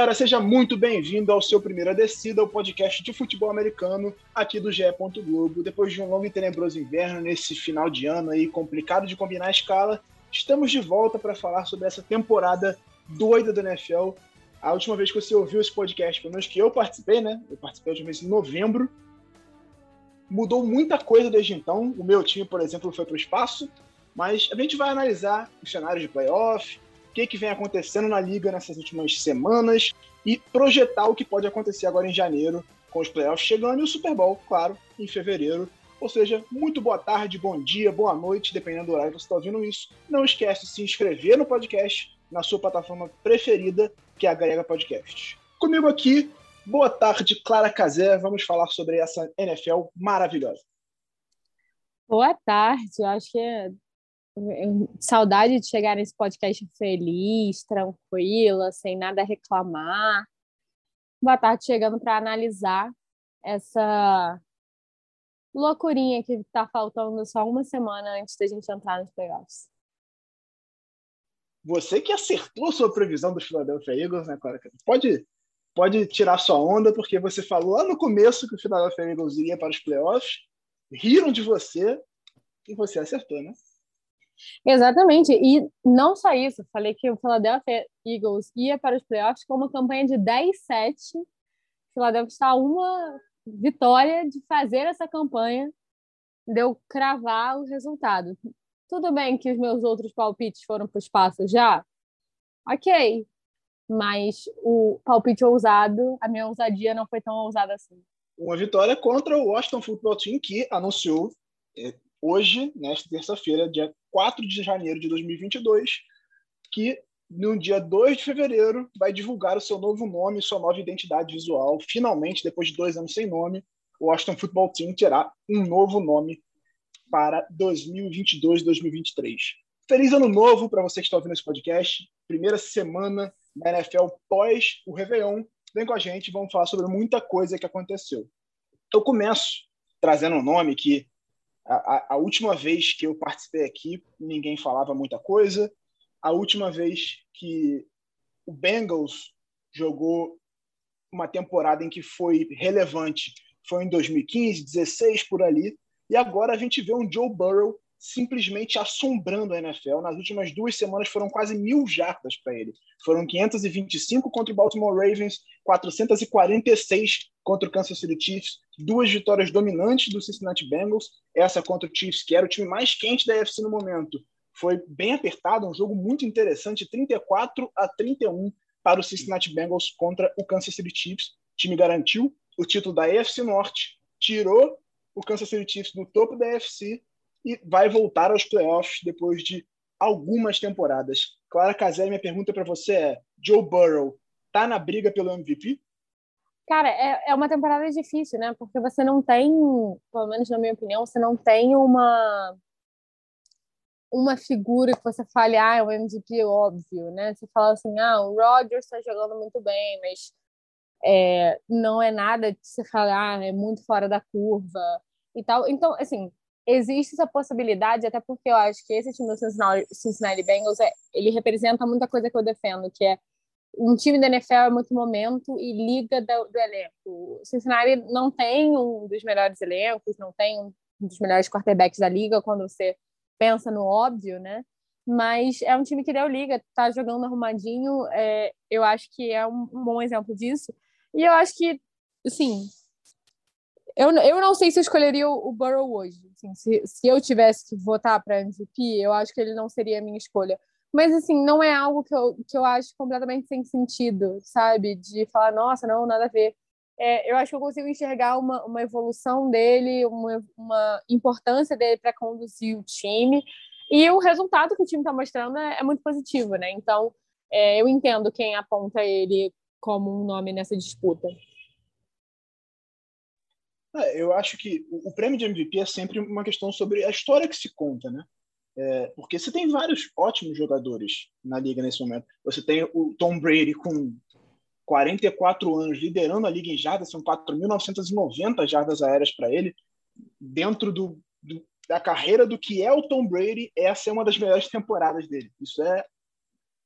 Galera, seja muito bem-vindo ao seu Primeira Descida, o podcast de futebol americano aqui do GE. Globo. Depois de um longo e tenebroso inverno, nesse final de ano aí complicado de combinar a escala, estamos de volta para falar sobre essa temporada doida do NFL. A última vez que você ouviu esse podcast, pelo menos que eu participei, né? Eu participei de vez em novembro. Mudou muita coisa desde então. O meu time, por exemplo, foi para o espaço, mas a gente vai analisar os cenários de playoff, o que, que vem acontecendo na liga nessas últimas semanas e projetar o que pode acontecer agora em janeiro, com os playoffs chegando e o Super Bowl, claro, em fevereiro. Ou seja, muito boa tarde, bom dia, boa noite, dependendo do horário que você está ouvindo isso. Não esquece de se inscrever no podcast na sua plataforma preferida, que é a Grega Podcast. Comigo aqui, boa tarde, Clara Cazé. Vamos falar sobre essa NFL maravilhosa. Boa tarde, eu acho que é saudade de chegar nesse podcast feliz, tranquila, sem nada a reclamar. Boa tarde, chegando para analisar essa loucurinha que está faltando só uma semana antes da gente entrar nos playoffs. Você que acertou sua previsão dos Philadelphia Eagles, né, Clara? Pode, pode tirar sua onda, porque você falou lá no começo que o Philadelphia Eagles iria para os playoffs, riram de você e você acertou, né? Exatamente, e não só isso, falei que o Philadelphia Eagles ia para os playoffs com uma campanha de 10-7. O Philadelphia está uma vitória de fazer essa campanha, de eu cravar o resultado. Tudo bem que os meus outros palpites foram para o espaço já, ok, mas o palpite ousado, a minha ousadia não foi tão ousada assim. Uma vitória contra o Washington Football Team, que anunciou eh, hoje, nesta terça-feira, dia 4 de janeiro de 2022, que no dia 2 de fevereiro vai divulgar o seu novo nome, sua nova identidade visual. Finalmente, depois de dois anos sem nome, o Washington Football Team terá um novo nome para 2022-2023. Feliz ano novo para você que está ouvindo esse podcast. Primeira semana da NFL pós o Réveillon. Vem com a gente, vamos falar sobre muita coisa que aconteceu. Eu começo trazendo um nome que a, a, última vez que eu participei aqui, ninguém falava muita coisa. A última vez que o Bengals jogou uma temporada em que foi relevante foi em 2015, 16 por ali. E agora a gente vê um Joe Burrow simplesmente assombrando a NFL. Nas últimas duas semanas foram quase mil jardas para ele. Foram 525 contra o Baltimore Ravens, 446 contra o Kansas City Chiefs, duas vitórias dominantes do Cincinnati Bengals, essa contra o Chiefs, que era o time mais quente da UFC no momento. Foi bem apertado, um jogo muito interessante, 34 a 31 para o Cincinnati Bengals contra o Kansas City Chiefs. O time garantiu o título da AFC Norte, tirou o Kansas City Chiefs do topo da AFC e vai voltar aos playoffs depois de algumas temporadas. Clara Casé, minha pergunta para você é: Joe Burrow tá na briga pelo MVP? Cara, é, é uma temporada difícil, né? Porque você não tem, pelo menos na minha opinião, você não tem uma uma figura que você fale, ah, é um MVP óbvio, né? Você fala assim, ah, o Rodgers está jogando muito bem, mas é, não é nada de você falar, ah, é muito fora da curva e tal. Então, assim, existe essa possibilidade, até porque eu acho que esse time do Cincinnati, Cincinnati Bengals, é, ele representa muita coisa que eu defendo, que é um time da NFL é muito momento e liga do, do elenco. O Cincinnati não tem um dos melhores elencos, não tem um dos melhores quarterbacks da liga quando você pensa no óbvio, né? Mas é um time que deu liga, tá jogando arrumadinho. É, eu acho que é um, um bom exemplo disso. E eu acho que, assim, eu, eu não sei se eu escolheria o, o Burrow hoje. Assim, se, se eu tivesse que votar para MVP, eu acho que ele não seria a minha escolha. Mas, assim, não é algo que eu, que eu acho completamente sem sentido, sabe? De falar, nossa, não, nada a ver. É, eu acho que eu consigo enxergar uma, uma evolução dele, uma, uma importância dele para conduzir o time. E o resultado que o time está mostrando é, é, muito positivo, né? Então, é, eu entendo quem aponta ele como um nome nessa disputa. É, eu acho que o, prêmio de MVP é sempre uma questão sobre a história que se conta, né? É, porque você tem vários ótimos jogadores na liga nesse momento. Você tem o Tom Brady com 44 anos liderando a liga em jardas, são 4.990 jardas aéreas para ele. Dentro do, do, da carreira do que é o Tom Brady, essa é uma das melhores temporadas dele. Isso é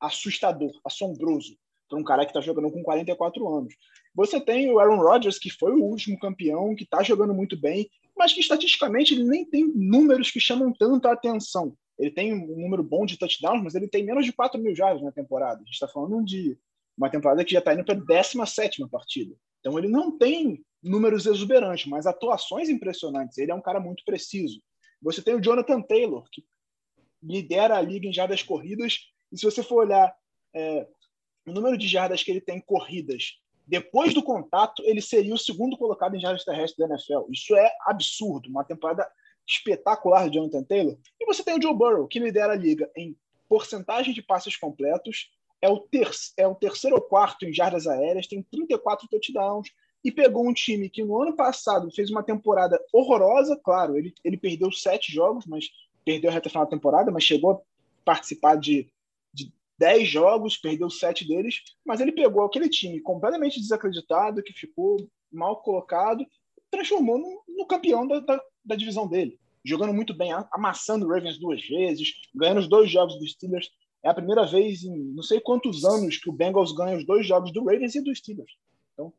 assustador, assombroso para um cara que está jogando com 44 anos. Você tem o Aaron Rodgers, que foi o último campeão, que está jogando muito bem, mas que estatisticamente ele nem tem números que chamam tanta atenção. Ele tem um número bom de touchdowns, mas ele tem menos de 4 mil jardas na temporada. A gente está falando de uma temporada que já está indo para a 17 partida. Então ele não tem números exuberantes, mas atuações impressionantes. Ele é um cara muito preciso. Você tem o Jonathan Taylor, que lidera a liga em jardas corridas, e se você for olhar é, o número de jardas que ele tem corridas depois do contato, ele seria o segundo colocado em jardas terrestres da NFL. Isso é absurdo, uma temporada espetacular de Jonathan Taylor. E você tem o Joe Burrow, que lidera a liga em porcentagem de passes completos, é o, ter é o terceiro ou quarto em jardas aéreas, tem 34 touchdowns, e pegou um time que no ano passado fez uma temporada horrorosa, claro, ele, ele perdeu sete jogos, mas perdeu a reta final da temporada, mas chegou a participar de dez jogos, perdeu sete deles, mas ele pegou aquele time completamente desacreditado, que ficou mal colocado, transformou no, no campeão da, da, da, divisão dele. Jogando muito bem, amassando o Ravens duas vezes, ganhando os dois jogos dos Steelers. É a primeira vez em não sei quantos anos que o Bengals ganha os dois jogos do Ravens e dos Steelers. Então,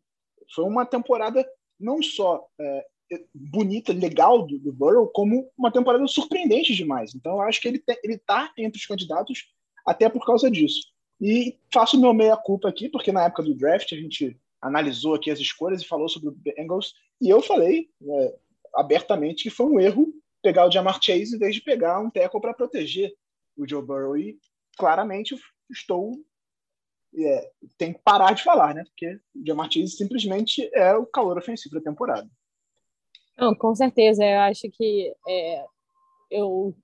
foi uma temporada não só é, bonita, legal do, do Burrow, como uma temporada surpreendente demais. Então, eu acho que ele está entre os candidatos até por causa disso. E faço meu meia-culpa aqui, porque na época do draft a gente analisou aqui as escolhas e falou sobre o Bengals, e eu falei é, abertamente que foi um erro pegar o Jamar Chase em vez de pegar um tackle para proteger o Joe Burrow. E claramente estou. É, tem que parar de falar, né? Porque o Jamar Chase simplesmente é o calor ofensivo da temporada. Não, com certeza. Eu acho que é, eu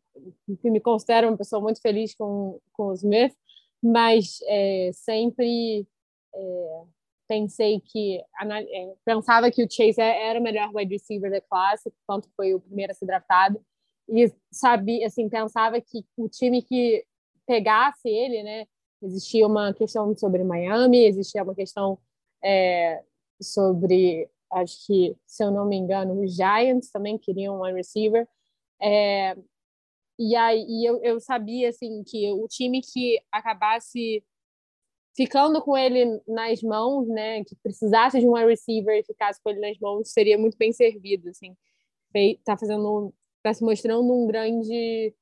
me considero uma pessoa muito feliz com, com o Smith, mas é, sempre é, pensei que é, pensava que o Chase é, era o melhor wide receiver da classe, quanto foi o primeiro a ser draftado, e sabia, assim, pensava que o time que pegasse ele, né, existia uma questão sobre Miami, existia uma questão é, sobre, acho que, se eu não me engano, os Giants também queriam um wide receiver, é, e aí eu, eu sabia assim que o time que acabasse ficando com ele nas mãos, né, que precisasse de um receiver e ficasse com ele nas mãos, seria muito bem servido, assim. Tá fazendo tá se mostrando um grande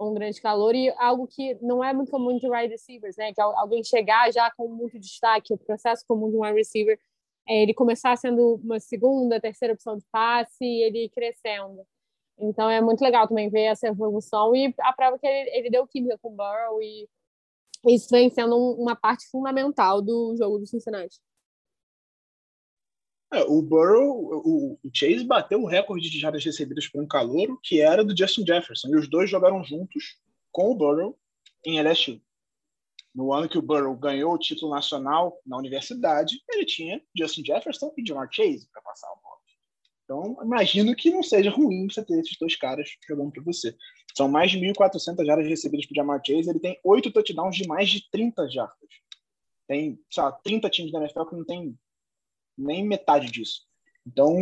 um grande calor e algo que não é muito comum de wide receivers, né? Que alguém chegar já com muito destaque, o processo comum de um wide receiver é ele começar sendo uma segunda, terceira opção de passe e ele crescendo. Então é muito legal também ver essa evolução e a prova que ele, ele deu química com o Burrow e isso vem sendo uma parte fundamental do jogo do Cincinnati. É, o Burrow, o, o, Chase bateu o recorde de jardas recebidas por um calouro, que era do Justin Jefferson, e os dois jogaram juntos com o Burrow em LSU. No ano que o Burrow ganhou o título nacional na universidade, ele tinha Justin Jefferson e Jamar Chase para passar. Então, imagino que não seja ruim você ter esses dois caras jogando para você. São mais de 1.400 jardas recebidas por Jamar Chase. Ele tem oito touchdowns de mais de 30 jardas. Tem, sei lá, 30 times da NFL que não tem nem metade disso. Então,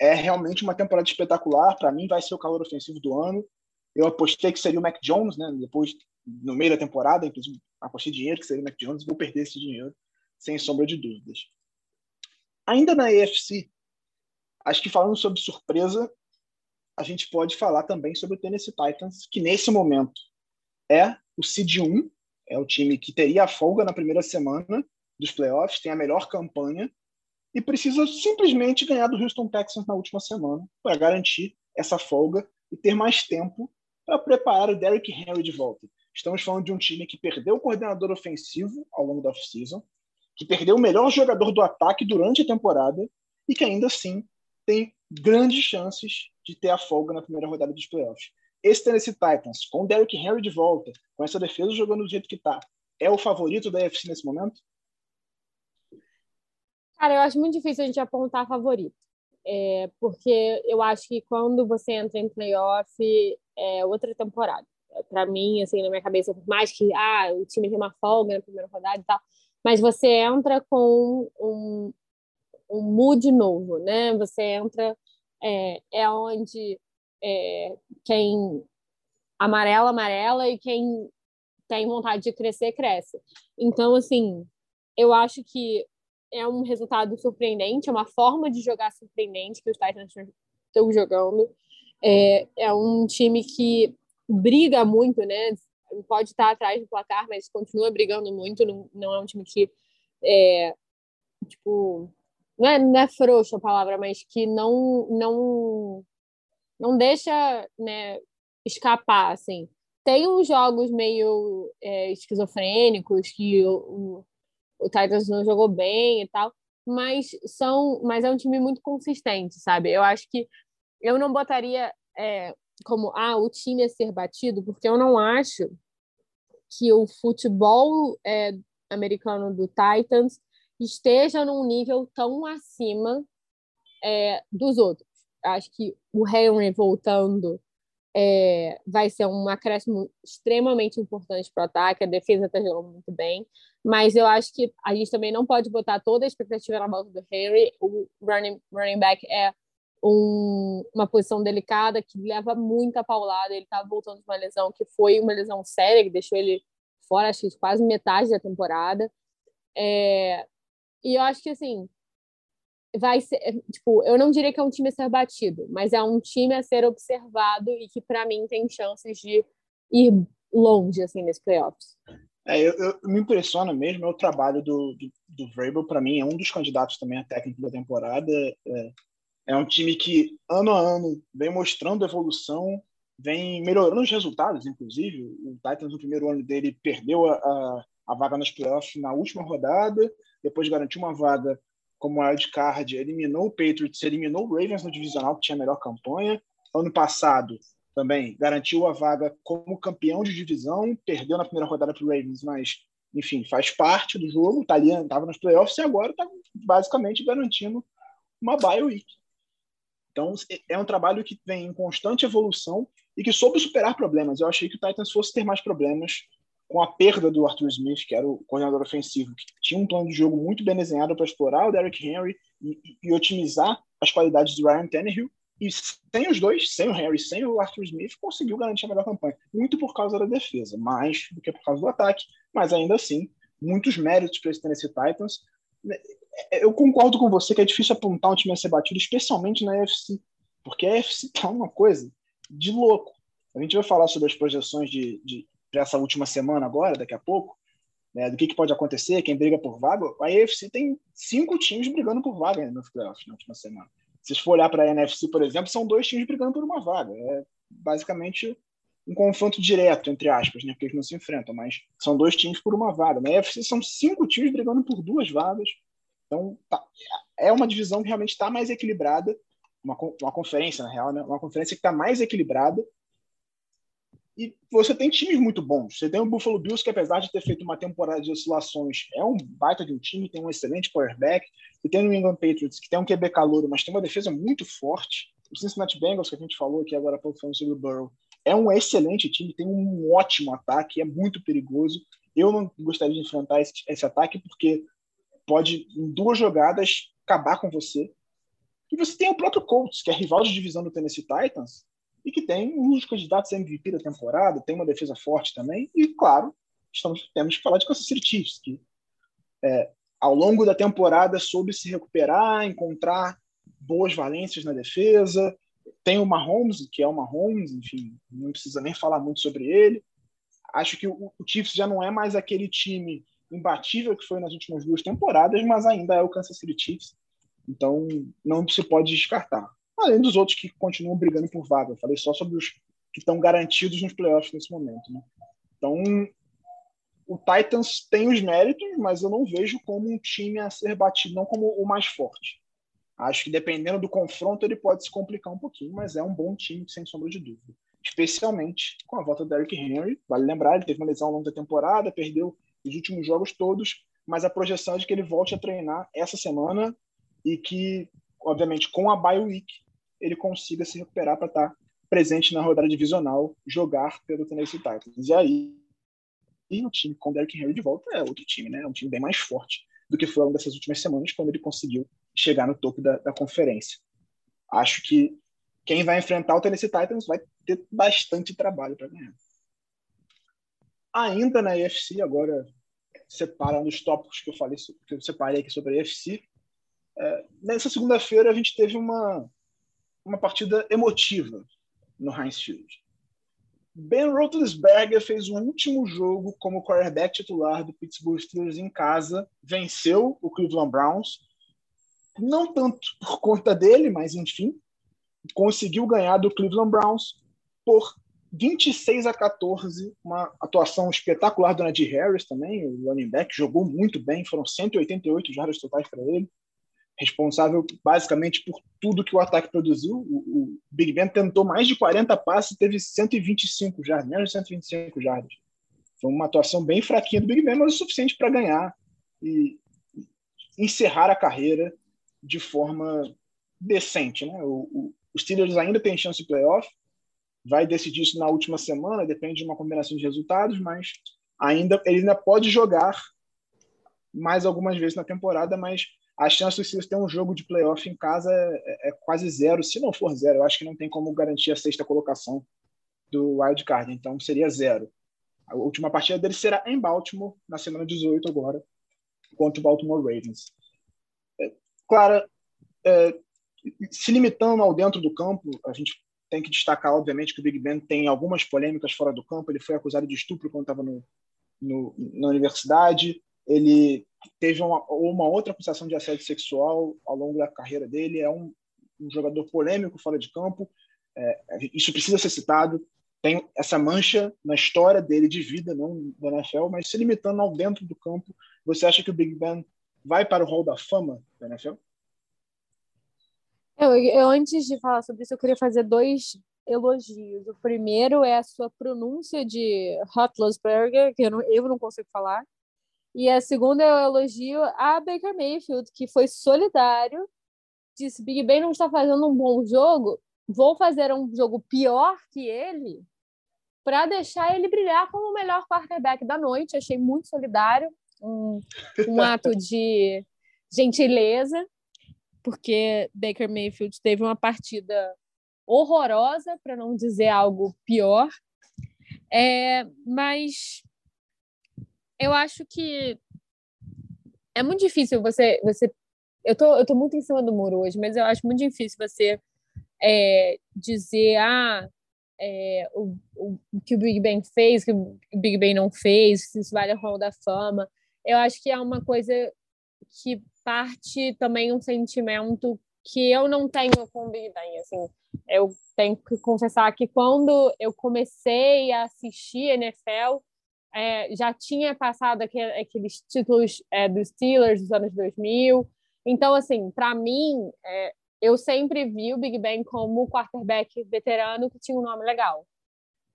é realmente uma temporada espetacular. Para mim, vai ser o calor ofensivo do ano. Eu apostei que seria o Mac Jones, né? Depois, no meio da temporada, inclusive, apostei dinheiro que seria o Mac Jones. Vou perder esse dinheiro, sem sombra de dúvidas. Ainda na AFC, Acho que falando sobre surpresa, a gente pode falar também sobre o Tennessee Titans, que nesse momento é o seed 1, é o time que teria a folga na primeira semana dos playoffs, tem a melhor campanha e precisa simplesmente ganhar do Houston Texans na última semana para garantir essa folga e ter mais tempo para preparar o Derrick Henry de volta. Estamos falando de um time que perdeu o coordenador ofensivo ao longo da off-season, que perdeu o melhor jogador do ataque durante a temporada e que ainda assim tem grandes chances de ter a folga na primeira rodada dos playoffs. Esse Tennessee Titans, com o Derrick Henry de volta, com essa defesa jogando do jeito que está, é o favorito da UFC nesse momento? Cara, eu acho muito difícil a gente apontar favorito. é, porque eu acho que quando você entra em playoff é outra temporada. Para mim, assim, na minha cabeça, por mais que ah, o time tem uma folga na primeira rodada e tal, mas você entra com um, um mood novo, né? Você entra é, é onde é, quem amarela amarela e quem tem vontade de crescer cresce. Então, assim, eu acho que é um resultado surpreendente, é uma forma de jogar surpreendente que os Titans estão jogando. É, é um time que briga muito, né? Pode estar atrás do placar, mas continua brigando muito. Não, não é um time que é, tipo, não é, não é frouxo a palavra, mas que não não não deixa né, escapar, assim. Tem uns jogos meio é, esquizofrênicos que o, o Titans não jogou bem e tal, mas são, mas é um time muito consistente, sabe? Eu acho que eu não botaria é, como ah o time a ser batido, porque eu não acho que o futebol é, americano do Titans esteja num nível tão acima é, dos outros. Acho que o Henry voltando é, vai ser um acréscimo extremamente importante para o ataque. A defesa está jogando muito bem, mas eu acho que a gente também não pode botar toda a expectativa na volta do Henry. O running, running back é um, uma posição delicada que leva muita paulada. Ele estava voltando de uma lesão que foi uma lesão séria, que deixou ele fora, acho que quase metade da temporada. É, e eu acho que assim vai ser, tipo, eu não diria que é um time a ser batido, mas é um time a ser observado e que para mim tem chances de ir longe assim nesses playoffs. É, eu, eu, me impressiona mesmo é o trabalho do, do, do Vrabel, para mim é um dos candidatos também a técnico da temporada. É, é um time que ano a ano vem mostrando evolução, vem melhorando os resultados, inclusive. O Titans no primeiro ano dele perdeu a, a, a vaga nos playoffs na última rodada, depois garantiu uma vaga como wildcard, eliminou o Patriots, eliminou o Ravens no divisional, que tinha a melhor campanha. Ano passado, também garantiu a vaga como campeão de divisão, perdeu na primeira rodada para o Ravens, mas, enfim, faz parte do jogo, estava nos playoffs e agora está basicamente garantindo uma bye week. Então, é um trabalho que vem em constante evolução e que soube superar problemas. Eu achei que o Titans fosse ter mais problemas com a perda do Arthur Smith, que era o coordenador ofensivo, que tinha um plano de jogo muito bem desenhado para explorar o Derrick Henry e, e, otimizar as qualidades do Ryan Tannehill. E sem os dois, sem o Henry, sem o Arthur Smith, conseguiu garantir a melhor campanha. Muito por causa da defesa, mais do que por causa do ataque, mas ainda assim, muitos méritos para esse Tennessee Titans. Eu concordo com você que é difícil apontar um time a ser batido, especialmente na AFC, porque a AFC tá uma coisa de louco. A gente vai falar sobre as projeções de, de para essa última semana agora, daqui a pouco, né, do que, que, pode acontecer, quem briga por vaga, a AFC tem cinco times brigando por vaga nos playoffs na última semana. Se for olhar para a NFC, por exemplo, são dois times brigando por uma vaga. É basicamente um confronto direto, entre aspas, né, porque eles não se enfrentam, mas são dois times por uma vaga. Na AFC são cinco times brigando por duas vagas. Então, tá, é uma divisão que realmente está mais equilibrada, uma, uma conferência, na real, né, uma conferência que está mais equilibrada e você tem times muito bons. Você tem o Buffalo Bills, que apesar de ter feito uma temporada de oscilações, é um baita de um time, tem um excelente quarterback. Você tem o New England Patriots, que tem um QB calouro, mas tem uma defesa muito forte. O Cincinnati Bengals, que a gente falou aqui agora falando sobre o Burrow, é um excelente time, tem um ótimo ataque, é muito perigoso. Eu não gostaria de enfrentar esse, esse ataque, porque pode, em duas jogadas, acabar com você. E você tem o próprio Colts, que é rival de divisão do Tennessee Titans, e que tem um dos candidatos a MVP da temporada, tem uma defesa forte também, e claro, estamos, temos que falar de Kansas City Chiefs, que é, ao longo da temporada soube se recuperar, encontrar boas valências na defesa, tem o Mahomes, que é o Mahomes, enfim, não precisa nem falar muito sobre ele. Acho que o, o Chiefs já não é mais aquele time imbatível que foi nas últimas duas temporadas, mas ainda é o Kansas City Chiefs. Então, não se pode descartar além dos outros que continuam brigando por vaga. Eu falei só sobre os que estão garantidos nos playoffs nesse momento. Né? Então, o Titans tem os méritos, mas eu não vejo como um time a ser batido, não como o mais forte. Acho que dependendo do confronto ele pode se complicar um pouquinho, mas é um bom time, sem sombra de dúvida. Especialmente com a volta do Derrick Henry. Vale lembrar, ele teve uma lesão ao longo da temporada, perdeu os últimos jogos todos, mas a projeção é de que ele volte a treinar essa semana e que obviamente, com a bye week, ele consiga se recuperar para estar tá presente na rodada divisional, jogar pelo Tennessee Titans. E aí, e o time com Derrick Henry de volta é outro time, né? É um time bem mais forte do que foi ao longo dessas últimas semanas, quando ele conseguiu chegar no topo da, da conferência. Acho que quem vai enfrentar o Tennessee Titans vai ter bastante trabalho para ganhar. Ainda na EFC, agora separando os tópicos que eu falei, que eu separei aqui sobre a EFC, é, nessa segunda-feira a gente teve uma, uma partida emotiva no Heinz Field. Ben Roethlisberger fez o último jogo como quarterback titular do Pittsburgh Steelers em casa, venceu o Cleveland Browns, não tanto por conta dele, mas enfim, conseguiu ganhar do Cleveland Browns por 26 a 14, uma atuação espetacular do Najee Harris também, o running back, jogou muito bem, foram 188 jardas totais para ele, responsável basicamente por tudo que o ataque produziu. O, o, Big Ben tentou mais de 40 passes e teve 125 jardas, menos de 125 jardas. Foi uma atuação bem fraquinha do Big Ben, mas o suficiente para ganhar e encerrar a carreira de forma decente. Né? O, o, os Steelers ainda têm chance de playoff, vai decidir isso na última semana, depende de uma combinação de resultados, mas ainda ele ainda pode jogar mais algumas vezes na temporada, mas a chance de ter um jogo de playoff em casa é, é, quase zero, se não for zero. Eu acho que não tem como garantir a sexta colocação do wild card, então seria zero. A última partida dele será em Baltimore, na semana 18 agora, contra o Baltimore Ravens. É, Clara, é, se limitando ao dentro do campo, a gente tem que destacar, obviamente, que o Big Ben tem algumas polêmicas fora do campo. Ele foi acusado de estupro quando estava no, no, na universidade. Ele teve uma, uma, outra acusação de assédio sexual ao longo da carreira dele. É um, um jogador polêmico fora de campo. É, isso precisa ser citado. Tem essa mancha na história dele de vida, não da NFL, mas se limitando ao dentro do campo, você acha que o Big Ben vai para o Hall da Fama da NFL? Eu, eu, antes de falar sobre isso, eu queria fazer dois elogios. O primeiro é a sua pronúncia de Hotlusberger, que eu não, eu não consigo falar. E a segunda é o elogio a Baker Mayfield, que foi solidário, disse: Big Ben não está fazendo um bom jogo, vou fazer um jogo pior que ele para deixar ele brilhar como o melhor quarterback da noite. Achei muito solidário, um, um ato de gentileza porque Baker Mayfield teve uma partida horrorosa, para não dizer algo pior. É, mas eu acho que é muito difícil você. você eu, tô, eu tô muito em cima do muro hoje, mas eu acho muito difícil você é, dizer ah, é, o, o, o, que o Big Ben fez, o que o Big Ben não fez, se isso vale a Hall da Fama. Eu acho que é uma coisa que parte também um sentimento que eu não tenho com o Big Ben, assim, eu tenho que confessar que quando eu comecei a assistir NFL, é, já tinha passado aquele, aqueles títulos é, dos Steelers dos anos 2000, então, assim, para mim, é, eu sempre vi o Big Ben como quarterback veterano que tinha um nome legal.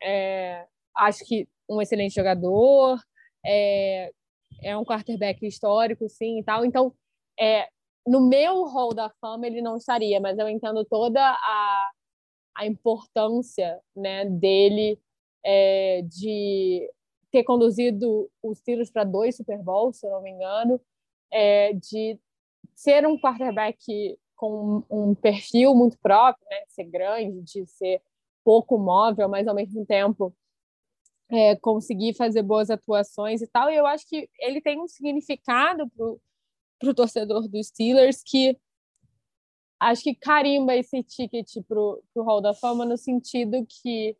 É, acho que um excelente jogador, é, é um quarterback histórico, sim, e tal. Então, é, no meu hall da fama ele não estaria, mas eu entendo toda a, a importância né, dele é, de ter conduzido os Steelers para dois Super Bowls, se eu não me engano, é, de ser um quarterback com um perfil muito próprio, né, ser grande, de ser pouco móvel, mas ao mesmo tempo é, conseguir fazer boas atuações e tal. E eu acho que ele tem um significado para o torcedor dos Steelers que acho que carimba esse ticket para o Hall da Fama no sentido que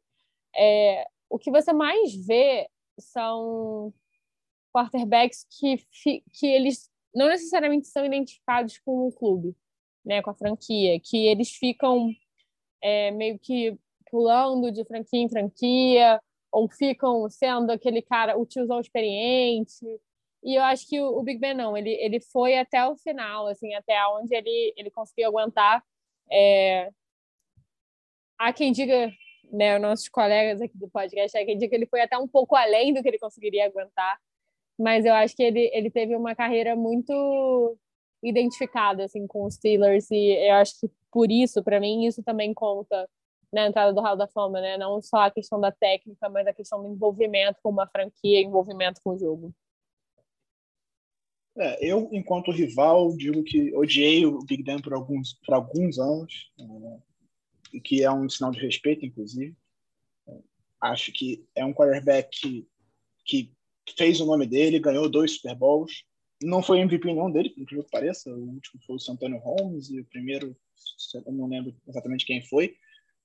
é, o que você mais vê são quarterbacks que, que eles não necessariamente são identificados com o clube, né, com a franquia, que eles ficam é, meio que pulando de franquia em franquia, ou ficam sendo aquele cara, o tiozão experiente. E eu acho que o, o, Big Ben não, ele, ele foi até o final, assim, até onde ele, ele conseguiu aguentar. É... Há quem diga, né, nossos colegas aqui do podcast, há quem diga que ele foi até um pouco além do que ele conseguiria aguentar. Mas eu acho que ele, ele teve uma carreira muito identificado assim com os Steelers e eu acho que por isso, para mim, isso também conta na entrada do Hall da Fama, né? Não só a questão da técnica, mas a questão do envolvimento com uma franquia, envolvimento com o jogo. É, eu, enquanto rival, digo que odiei o Big Ben por alguns, por alguns anos, é, que é um sinal de respeito, inclusive. Acho que é um quarterback que, que fez o nome dele, ganhou dois Super Bowls. Não foi MVP nenhum dele, por que pareça. O último foi o Santana Holmes e o primeiro, eu não lembro exatamente quem foi,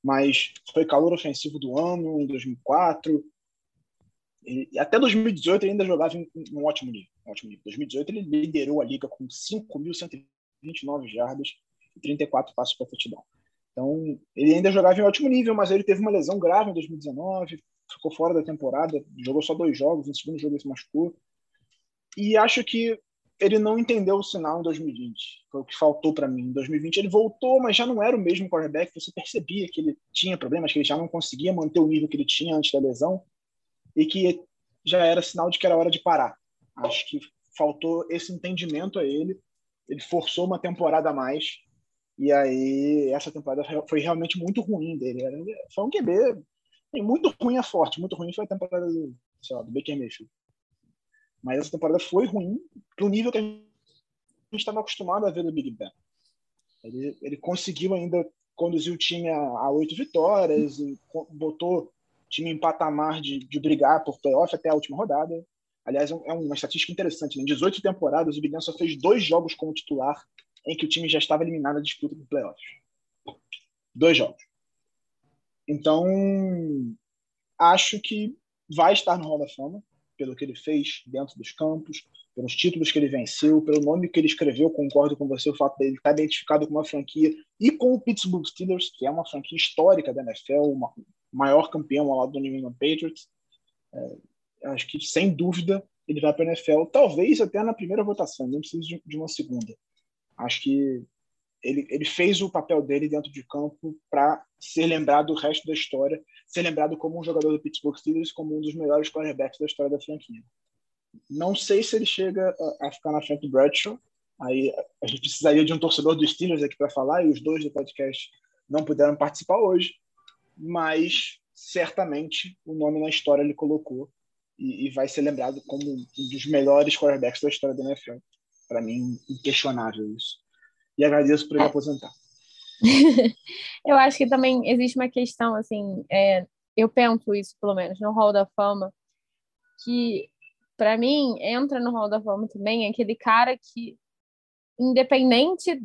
mas foi calor ofensivo do ano em 2004. E, até 2018 ele ainda jogava em, em um ótimo nível. Nível. 2018 ele liderou a liga com 5.129 jardas e 34 passos para touchdown. Então, ele ainda jogava em ótimo nível, mas ele teve uma lesão grave em 2019, ficou fora da temporada, jogou só dois jogos, no segundo jogo ele se machucou. E acho que ele não entendeu o sinal em 2020. Foi o que faltou para mim. Em 2020 ele voltou, mas já não era o mesmo quarterback. Você percebia que ele tinha problemas, que ele já não conseguia manter o nível que ele tinha antes da lesão e que já era sinal de que era hora de parar. Acho que faltou esse entendimento a ele. Ele forçou uma temporada a mais e aí essa temporada foi realmente muito ruim dele. Foi um QB muito ruim a forte, muito ruim foi a temporada do, lá, do Baker Mayfield. Mas essa temporada foi ruim pro nível que a gente estava acostumado a ver do Big Ben. Ele, ele conseguiu ainda conduzir o time a oito vitórias, e botou o time em patamar de, de brigar por playoff até a última rodada. Aliás, é, é uma estatística interessante. Né? Em 18 temporadas, o Big Ben só fez dois jogos como titular em que o time já estava eliminado da disputa por playoffs. Dois jogos. Então, acho que vai estar no Hall da Fama, pelo que ele fez dentro dos campos, pelos títulos que ele venceu, pelo nome que ele escreveu. Concordo com você, o fato dele estar identificado com uma franquia e com o Pittsburgh Steelers, que é uma franquia histórica da NFL, o maior campeão ao lado do New England Patriots. É, acho que, sem dúvida, ele vai para a NFL, talvez até na primeira votação, nem precisa de uma segunda. Acho que ele, ele fez o papel dele dentro de campo para ser lembrado o resto da história, ser lembrado como um jogador do Pittsburgh Steelers, como um dos melhores quarterbacks da história da franquia. Não sei se ele chega a, a ficar na frente do Bradshaw. Aí a gente precisaria de um torcedor dos Steelers aqui para falar, e os dois do podcast não puderam participar hoje, mas certamente o nome na história ele colocou e, e vai ser lembrado como um dos melhores quarterbacks da história da NFL. Para mim, inquestionável isso e agradeço por ele é. aposentar. eu acho que também existe uma questão, assim, é, eu penso isso, pelo menos, no Hall da Fama, que, para mim, entra no Hall da Fama também aquele cara que, independente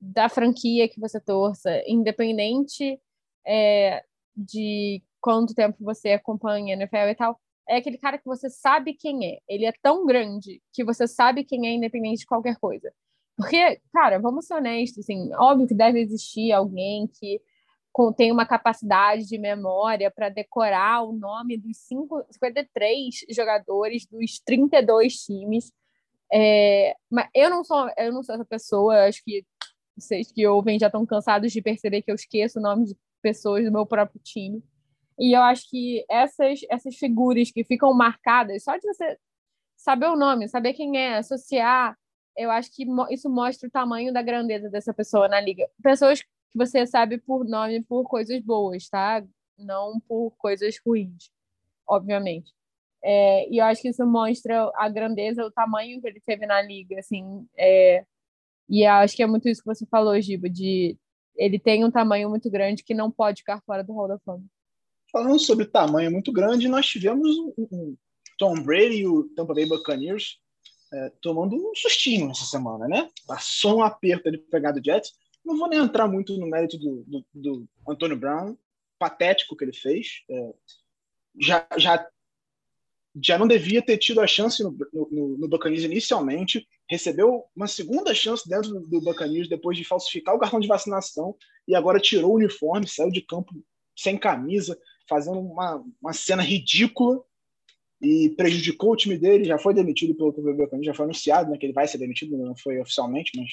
da franquia que você torça, independente é, de quanto tempo você acompanha a NFL e tal, é aquele cara que você sabe quem é. Ele é tão grande que você sabe quem é, independente de qualquer coisa. Porque, cara, vamos ser honestos, assim, óbvio que deve existir alguém que tem uma capacidade de memória para decorar o nome dos cinco, 53 jogadores dos 32 times. É, mas eu não sou, eu não sou essa pessoa, acho que vocês que ouvem já estão cansados de perceber que eu esqueço o nome de pessoas do meu próprio time. E eu acho que essas, essas figuras que ficam marcadas, só de você saber o nome, saber quem é, associar eu acho que isso mostra o tamanho da grandeza dessa pessoa na liga. Pessoas que você sabe por nome por coisas boas, tá? Não por coisas ruins, obviamente. É, e eu acho que isso mostra a grandeza, o tamanho que ele teve na liga, assim. É, e acho que é muito isso que você falou, Giba, de ele tem um tamanho muito grande que não pode ficar fora do Hall da Fama. Falando sobre tamanho muito grande, nós tivemos um, Tom Brady e o Tampa Bay Buccaneers é, tomando um sustinho essa semana, né? Passou um aperto ali pegar do Jets. Não vou nem entrar muito no mérito do, do, do Antônio Brown, patético que ele fez. É, já, já, já não devia ter tido a chance no, no, no Buccaneers inicialmente. Recebeu uma segunda chance dentro do, do Buccaneers depois de falsificar o cartão de vacinação e agora tirou o uniforme, saiu de campo sem camisa, fazendo uma, uma cena ridícula e prejudicou o time dele, já foi demitido pelo Clube já foi anunciado né, que ele vai ser demitido, não foi oficialmente, mas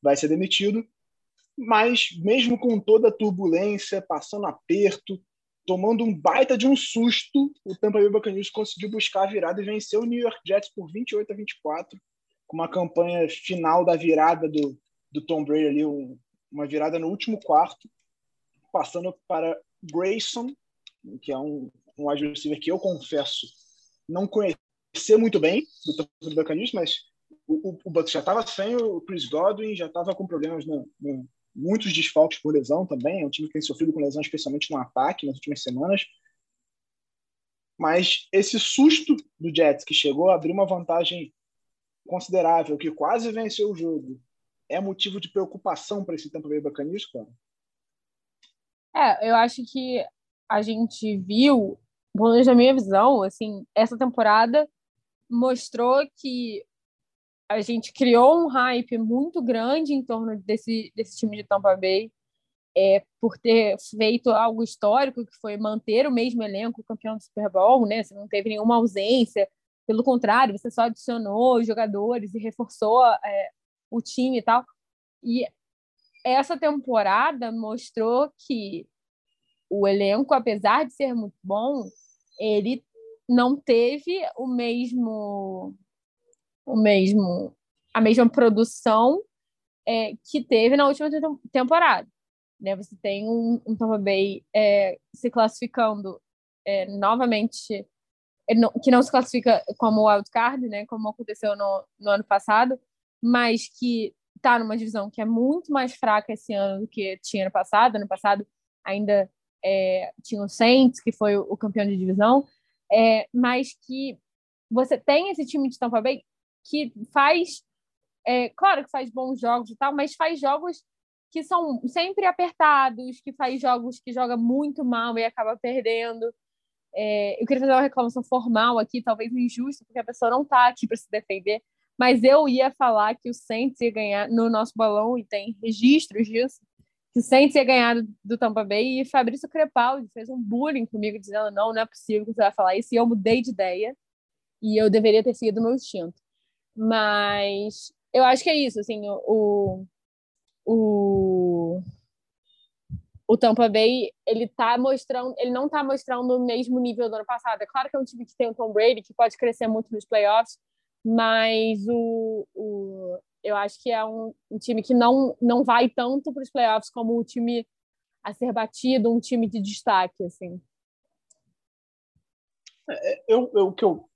vai ser demitido. Mas mesmo com toda a turbulência, passando aperto, tomando um baita de um susto, o Tampa Bay Buccaneers conseguiu buscar a virada e venceu o New York Jets por 28 a 24, com uma campanha final da virada do, do Tom Brady ali, um, uma virada no último quarto, passando para Grayson, que é um, um wide receiver que eu confesso não conhecer muito bem do Buccaneers, mas o, o, o já estava sem o Chris Godwin, já estava com problemas no, no, muitos desfalques por lesão também. É um time que tem sofrido com lesão, especialmente no ataque nas últimas semanas. Mas esse susto do Jets que chegou a abrir uma vantagem considerável, que quase venceu o jogo, é motivo de preocupação para esse Tampa Bay Buccaneers, cara? É, eu acho que a gente viu, pelo menos na minha visão, assim, essa temporada mostrou que a gente criou um hype muito grande em torno desse, desse time de Tampa Bay, é, por ter feito algo histórico, que foi manter o mesmo elenco campeão do Super Bowl, né? Você não teve nenhuma ausência, pelo contrário, você só adicionou jogadores e reforçou é, o time e tal. E essa temporada mostrou que o elenco, apesar de ser muito bom, ele não teve o mesmo o mesmo a mesma produção é, que teve na última temporada. Né? Você tem um, um Tampa Bay é, se classificando é, novamente, é, que não se classifica como wildcard, né? como aconteceu no, no ano passado, mas que está numa divisão que é muito mais fraca esse ano do que tinha no passado. Ano passado ainda é, tinha o Saints, que foi o, campeão de divisão, é, mas que você tem esse time de Tampa Bay que faz, é, claro que faz bons jogos e tal, mas faz jogos que são sempre apertados, que faz jogos que joga muito mal e acaba perdendo. É, eu queria fazer uma reclamação formal aqui, talvez injusta, porque a pessoa não está aqui para se defender, mas eu ia falar que o Saints ia ganhar no nosso balão, e tem registros disso, que o Saints ia ganhar do, Tampa Bay, e Fabrício Crepaldi fez um bullying comigo, dizendo, não, não é possível que você vai falar isso, e eu mudei de ideia, e eu deveria ter seguido o meu instinto. Mas eu acho que é isso, assim, o, o, o Tampa Bay, ele tá mostrando, ele não tá mostrando o mesmo nível do ano passado. É claro que é um time que tem o Tom Brady, que pode crescer muito nos playoffs, mas o, o eu acho que é um, um time que não, não vai tanto para os playoffs como um time a ser batido, um time de destaque, assim. É, eu, eu, o que eu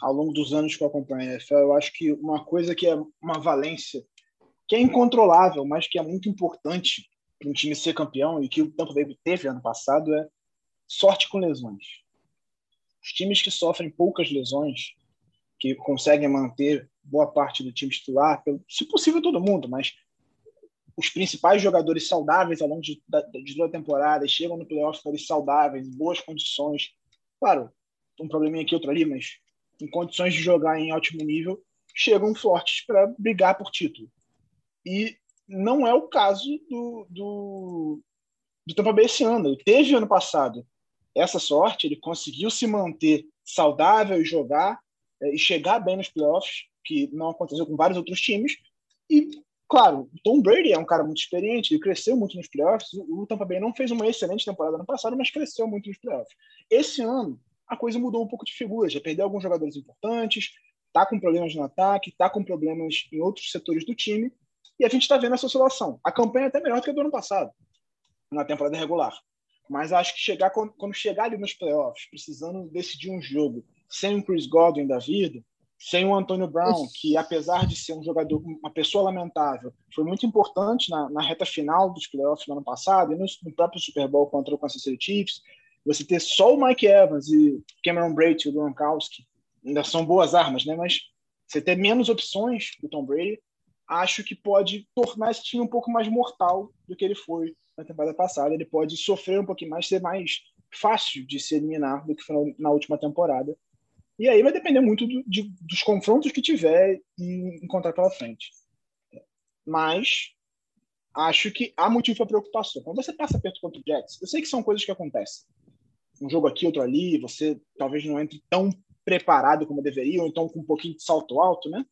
ao longo dos anos que eu acompanho a NFL, eu acho que uma coisa que é uma valência que é incontrolável, mas que é muito importante para um time ser campeão e que o Tampa Bay teve ano passado é sorte com lesões. Os times que sofrem poucas lesões, que conseguem manter boa parte do time titular, se possível todo mundo, mas os principais jogadores saudáveis ao longo de, de toda a temporada, chegam no playoff todos saudáveis, boas condições. Claro, um probleminha aqui, outro ali, mas em condições de jogar em ótimo nível, chegam fortes para brigar por título. E não é o caso do, do, do Tampa Bay esse ano. Ele teve ano passado essa sorte, ele conseguiu se manter saudável e jogar é, e chegar bem nos playoffs, que não aconteceu com vários outros times. E, claro, Tom Brady é um cara muito experiente, ele cresceu muito nos playoffs. O Tampa Bay não fez uma excelente temporada no passado, mas cresceu muito nos playoffs. Esse ano, a coisa mudou um pouco de figura, já perdeu alguns jogadores importantes, está com problemas no ataque, está com problemas em outros setores do time, e a gente está vendo essa oscilação. A campanha é até melhor do que a do ano passado, na temporada regular. Mas acho que chegar quando chegar ali nos playoffs, precisando decidir um jogo sem o Chris Godwin da vida, sem o Antônio Brown, que apesar de ser um jogador, uma pessoa lamentável, foi muito importante na, na reta final dos playoffs do ano passado e no, no próprio Super Bowl contra o Kansas City Chiefs, você ter só o Mike Evans e Cameron Brady e o Gronkowski ainda são boas armas, né? Mas você ter menos opções do Tom Brady, acho que pode tornar esse time um pouco mais mortal do que ele foi na temporada passada. Ele pode sofrer um pouquinho mais, ser mais fácil de se eliminar do que foi na última temporada. E aí vai depender muito do, de, dos confrontos que tiver e encontrar pela frente. Mas acho que há motivo para preocupação. Quando você passa perto contra o Jets, eu sei que são coisas que acontecem um jogo aqui, outro ali, você talvez não entre tão preparado como deveria, ou então com um pouquinho de salto alto, né?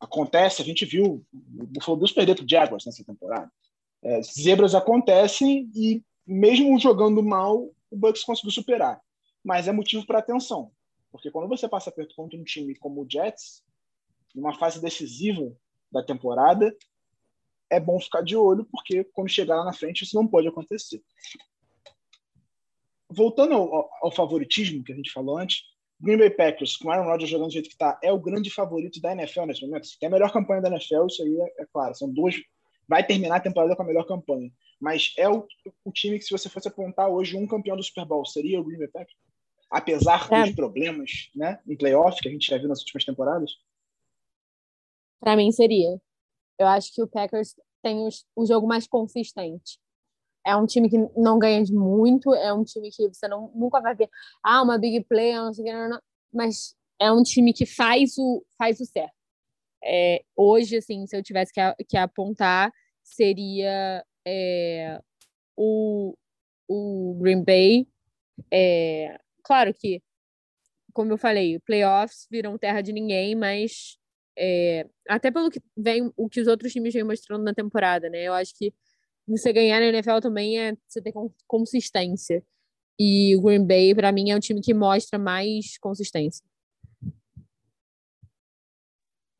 Acontece, a gente viu o Buffalo Bills perder para o Jaguars nessa temporada. É, zebras acontecem e mesmo jogando mal, o Bucks conseguiu superar. Mas é motivo para atenção, porque quando você passa perto contra um time como o Jets, numa fase decisiva da temporada, é bom ficar de olho, porque quando chegar lá na frente isso não pode acontecer. Voltando ao, ao favoritismo que a gente falou antes, Green Bay Packers, com Aaron Rodgers jogando do jeito que está, é o grande favorito da NFL nesse momento. Tem a melhor campanha da NFL, isso aí é, é, claro. São duas. Vai terminar a temporada com a melhor campanha. Mas é o, o time que, se você fosse apontar hoje um campeão do Super Bowl, seria o Green Bay Packers? Apesar é. dos problemas né, em playoff que a gente já viu nas últimas temporadas? Para mim, seria. Eu acho que o Packers tem os, o jogo mais consistente. É um time que não ganha de muito, é um time que você não, nunca vai ver, ah, uma big play, não sei o que, não, não, mas é um time que faz o, faz o certo. É, hoje, assim, se eu tivesse que, que apontar, seria é, o, o Green Bay. É, claro que, como eu falei, playoffs viram terra de ninguém, mas é, até pelo que vem, o que os outros times vêm mostrando na temporada, né? Eu acho que você ganhar na NFL também é você ter consistência. E o Green Bay, para mim, é um time que mostra mais consistência.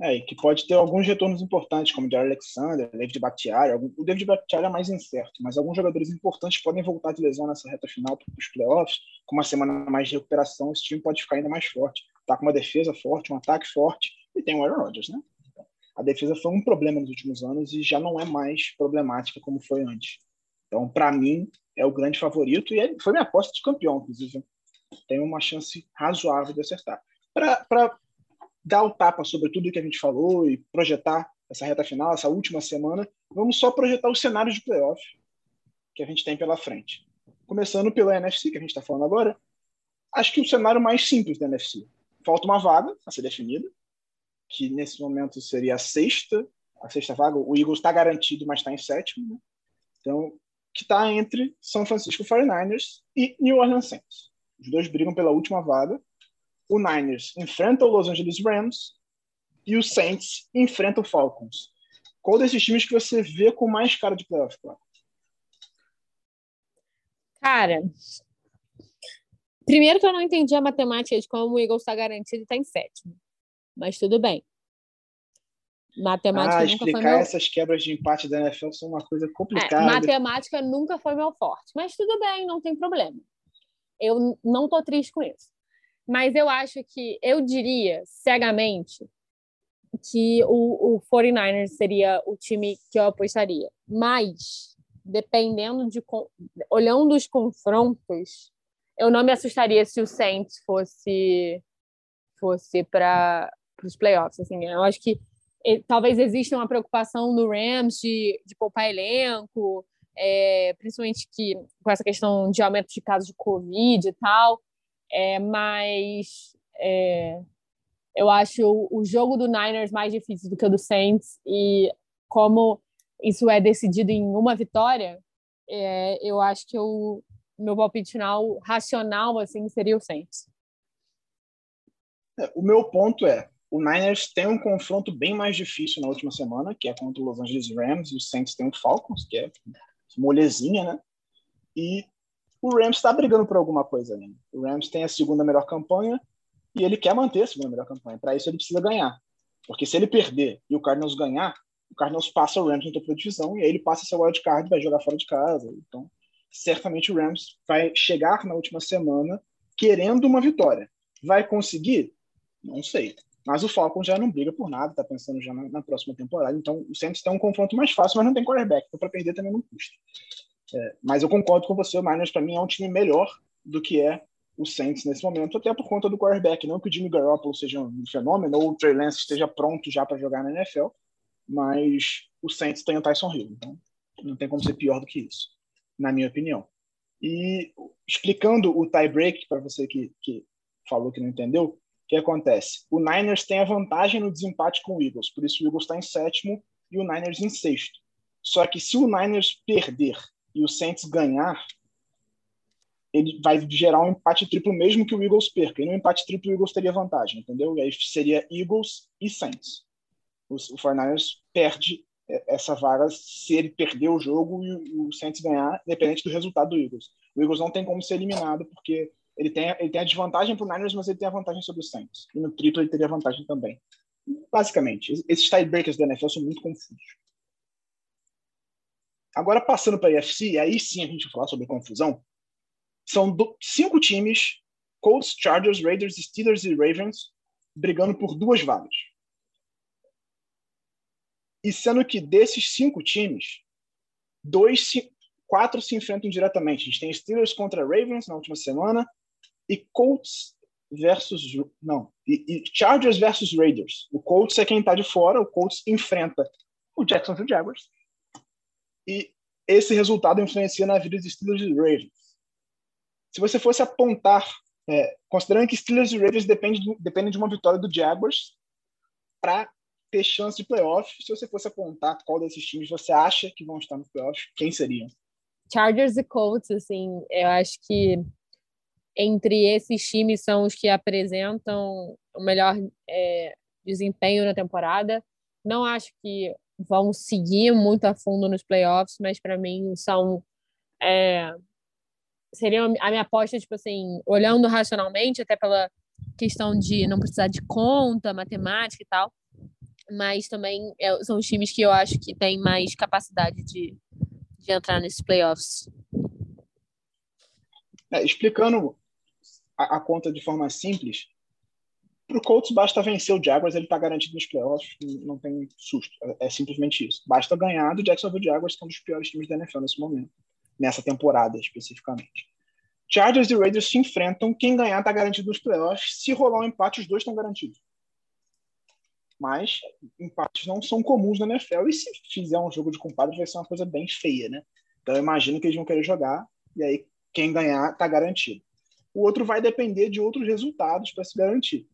É, e que pode ter alguns retornos importantes, como o Jair Alexander, David Bakhtiari. O David Bakhtiari é mais incerto, mas alguns jogadores importantes podem voltar de lesão nessa reta final para os playoffs. Com uma semana mais de recuperação, esse time pode ficar ainda mais forte. Tá com uma defesa forte, um ataque forte, e tem o Aaron Rodgers, né? a defesa foi um problema nos últimos anos e já não é mais problemática como foi antes. Então, para mim, é o grande favorito e foi minha aposta de campeão, inclusive. Tem uma chance razoável de acertar. Para dar o tapa sobre tudo que a gente falou e projetar essa reta final, essa última semana, vamos só projetar os cenários de playoff que a gente tem pela frente. Começando pela NFC, que a gente está falando agora, acho que o cenário mais simples da NFC. Falta uma vaga a ser definida, que nesse momento seria a sexta, a sexta vaga. O Eagles está garantido, mas está em sétimo. Né? Então, que está entre São Francisco 49ers e New Orleans Saints. Os dois brigam pela última vaga. O Niners enfrenta o Los Angeles Rams e o Saints enfrenta o Falcons. Qual desses times que você vê com mais cara de playoff? Cara, primeiro que eu não entendi a matemática de como o Eagles está garantido e está em sétimo mas tudo bem. Matemática ah, nunca explicar foi meu... essas quebras de empate da NFL são uma coisa complicada. É, matemática nunca foi meu forte, mas tudo bem, não tem problema. Eu não tô triste com isso. Mas eu acho que, eu diria cegamente, que o, o 49ers seria o time que eu apostaria. Mas, dependendo de. Olhando os confrontos, eu não me assustaria se o Saints fosse fosse para os playoffs. Assim, eu acho que talvez exista uma preocupação no Rams de, de poupar elenco, é, principalmente que, com essa questão de aumento de casos de Covid e tal, é, mas é, eu acho o, jogo do Niners mais difícil do que o do Saints e como isso é decidido em uma vitória, é, eu acho que o meu palpite final racional assim seria o Saints. É, o meu ponto é o Niners tem um confronto bem mais difícil na última semana, que é contra o Los Angeles Rams, e o Saints tem o Falcons, que é molezinha, né? E o Rams está brigando por alguma coisa ainda. O Rams tem a segunda melhor campanha e ele quer manter a segunda melhor campanha. Para isso ele precisa ganhar. Porque se ele perder e o Cardinals ganhar, o Cardinals passa o Rams no topo da divisão e aí ele passa seu wild card e vai jogar fora de casa. Então, certamente o Rams vai chegar na última semana querendo uma vitória. Vai conseguir? Não sei. Mas o Falcons já não briga por nada, tá pensando já na, na próxima temporada. Então o Saints tem um confronto mais fácil, mas não tem quarterback. Então para perder também não custa. É, mas eu concordo com você, o Niners para mim é um time melhor do que é o Saints nesse momento, até por conta do quarterback. Não que o Jimmy Garoppolo seja um fenômeno ou o Trey Lance esteja pronto já para jogar na NFL, mas o Saints tem o Tyson Hill. Então não tem como ser pior do que isso, na minha opinião. E explicando o tie break para você que, que falou que não entendeu, que acontece? O Niners tem a vantagem no desempate com o Eagles, por isso o Eagles está em sétimo e o Niners em sexto. Só que se o Niners perder e o Saints ganhar, ele vai gerar um empate triplo mesmo que o Eagles perca. E no empate triplo o Eagles teria vantagem, entendeu? E aí seria Eagles e Saints. O, 49ers perde essa vaga se ele perder o jogo e o Saints ganhar, independente do resultado do Eagles. O Eagles não tem como ser eliminado porque ele tem, ele tem a desvantagem para o Niners, mas ele tem a vantagem sobre o Saints. E no triplo ele teria vantagem também. Basicamente, esses tiebreakers da NFL são muito confusos. Agora, passando para a UFC, aí sim a gente vai falar sobre confusão. São do, cinco times: Colts, Chargers, Raiders, Steelers e Ravens, brigando por duas vagas. E sendo que desses cinco times, dois, quatro se enfrentam diretamente. A gente tem Steelers contra Ravens na última semana e Colts versus não e, e Chargers versus Raiders. O Colts é quem está de fora. O Colts enfrenta o Jacksonville Jaguars e esse resultado influencia na vida dos Steelers e Ravens. Se você fosse apontar, é, considerando que Steelers e Ravens dependem de, dependem de uma vitória do Jaguars para ter chance de playoff, se você fosse apontar qual desses times você acha que vão estar no playoff, quem seriam? Chargers e Colts, assim, eu acho que entre esses times são os que apresentam o melhor é, desempenho na temporada. Não acho que vão seguir muito a fundo nos playoffs, mas para mim são é, seria a minha aposta, tipo assim, olhando racionalmente, até pela questão de não precisar de conta, matemática e tal, mas também é, são os times que eu acho que têm mais capacidade de, de entrar nesses playoffs. É, explicando a, a, conta de forma simples, para o Colts basta vencer o Jaguars, ele está garantido nos playoffs, não tem susto. É, é, simplesmente isso. Basta ganhar do Jacksonville Jaguars, que é um dos piores times da NFL nesse momento, nessa temporada especificamente. Chargers e Raiders se enfrentam, quem ganhar está garantido nos playoffs. Se rolar um empate, os dois estão garantidos mas empates não são comuns na NFL e se fizer um jogo de compadres vai ser uma coisa bem feia, né? Então eu imagino que eles vão querer jogar e aí quem ganhar está garantido. O outro vai depender de outros resultados para se garantir.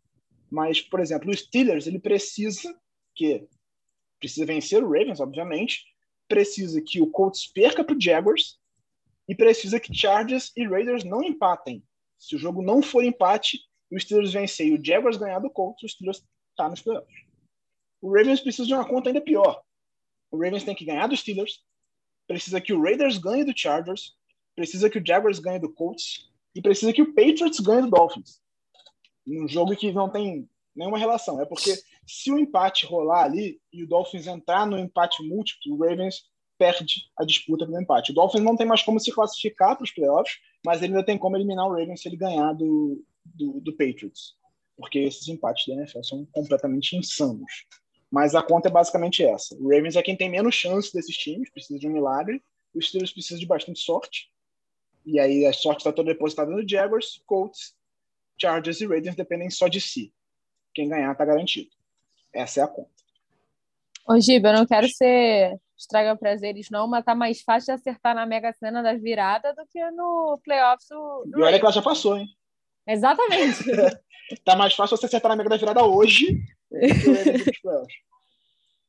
Mas, por exemplo, o Steelers ele precisa que precisa vencer o Ravens, obviamente, precisa que o Colts perca para o Jaguars e precisa que Chargers e Raiders não empatem. Se o jogo não for empate, o Steelers vencer e o Jaguars ganhar do Colts, o Steelers está nos playoffs. O Ravens precisa de uma conta ainda pior. O Ravens tem que ganhar dos Steelers, precisa que o Raiders ganhe do Chargers, precisa que o Jaguars ganhe do Colts e precisa que o Patriots ganhe do Dolphins. Um jogo que não tem nenhuma relação. É porque se o empate rolar ali e o Dolphins entrar no empate múltiplo, o Ravens perde a disputa pelo empate. O Dolphins não tem mais como se classificar para os playoffs, mas ele ainda tem como eliminar o Ravens se ele ganhar do, do, do Patriots. Porque esses empates da NFL são completamente insanos. Mas a conta é basicamente essa. O Ravens é quem tem menos chance desses times, precisa de um milagre. O Steelers precisa de bastante sorte. E aí a sorte está toda depositada no Jaguars, Colts, Chargers e Raiders dependem só de si. Quem ganhar está garantido. Essa é a conta. Ô, Giba, eu não quero ser estraga prazeres, não, mas tá mais fácil de acertar na Mega Sena da virada do que no playoffs do, do E olha que ela já passou, hein? Exatamente. tá mais fácil você acertar na Mega da virada hoje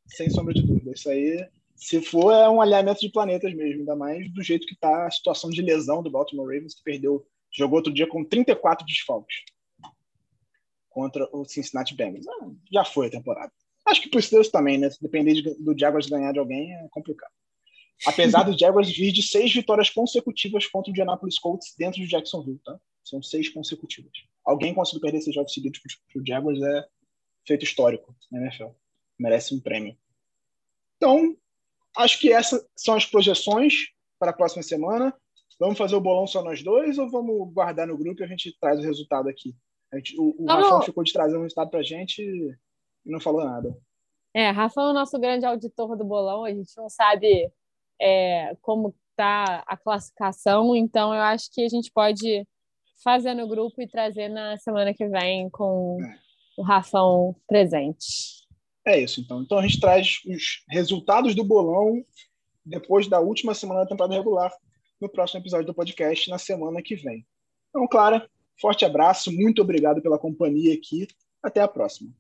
Sem sombra de dúvida. Isso aí, se for, é um alinhamento de planetas mesmo, ainda mais do jeito que está a situação de lesão do Baltimore Ravens, que perdeu, jogou outro dia com 34 desfalques contra o Cincinnati Bengals. Ah, já foi a temporada. Acho que para os Steelers também, né? Se depender de, do Jaguars ganhar de alguém, é complicado. Apesar do Jaguars vir de seis vitórias consecutivas contra o Indianapolis Colts dentro de Jacksonville, tá? São seis consecutivas. Alguém conseguiu perder esses jogos seguidos para o Jaguars é feito histórico na NFL. Merece um prêmio. Então, acho que essas são as projeções para a próxima semana. Vamos fazer o bolão só nós dois ou vamos guardar no grupo e a gente traz o resultado aqui? Gente, o o Rafa ficou de trazer o resultado para a gente e não falou nada. É, Rafa é o nosso grande auditor do bolão. A gente não sabe é, como está a classificação, então eu acho que a gente pode fazer no grupo e trazer na semana que vem com é o Rafão presente. É isso, então. Então a gente traz os resultados do bolão depois da última semana da temporada regular no próximo episódio do podcast na semana que vem. Então, Clara, forte abraço, muito obrigado pela companhia aqui. Até a próxima.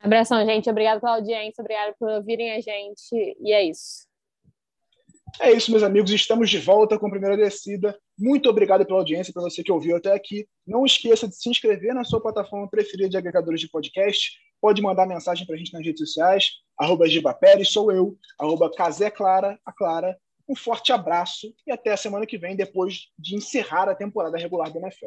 Abração, gente. Obrigado pela audiência, obrigado por ouvirem a gente. E é isso. É isso, meus amigos. Estamos de volta com a primeira descida. Muito obrigado pela audiência, para você que ouviu até aqui. Não esqueça de se inscrever na sua plataforma preferida de agregadores de podcast. Pode mandar mensagem para a gente nas redes sociais, arroba Gibaperi, sou eu, arroba Clara, a Clara. Um forte abraço e até a semana que vem, depois de encerrar a temporada regular da NFL.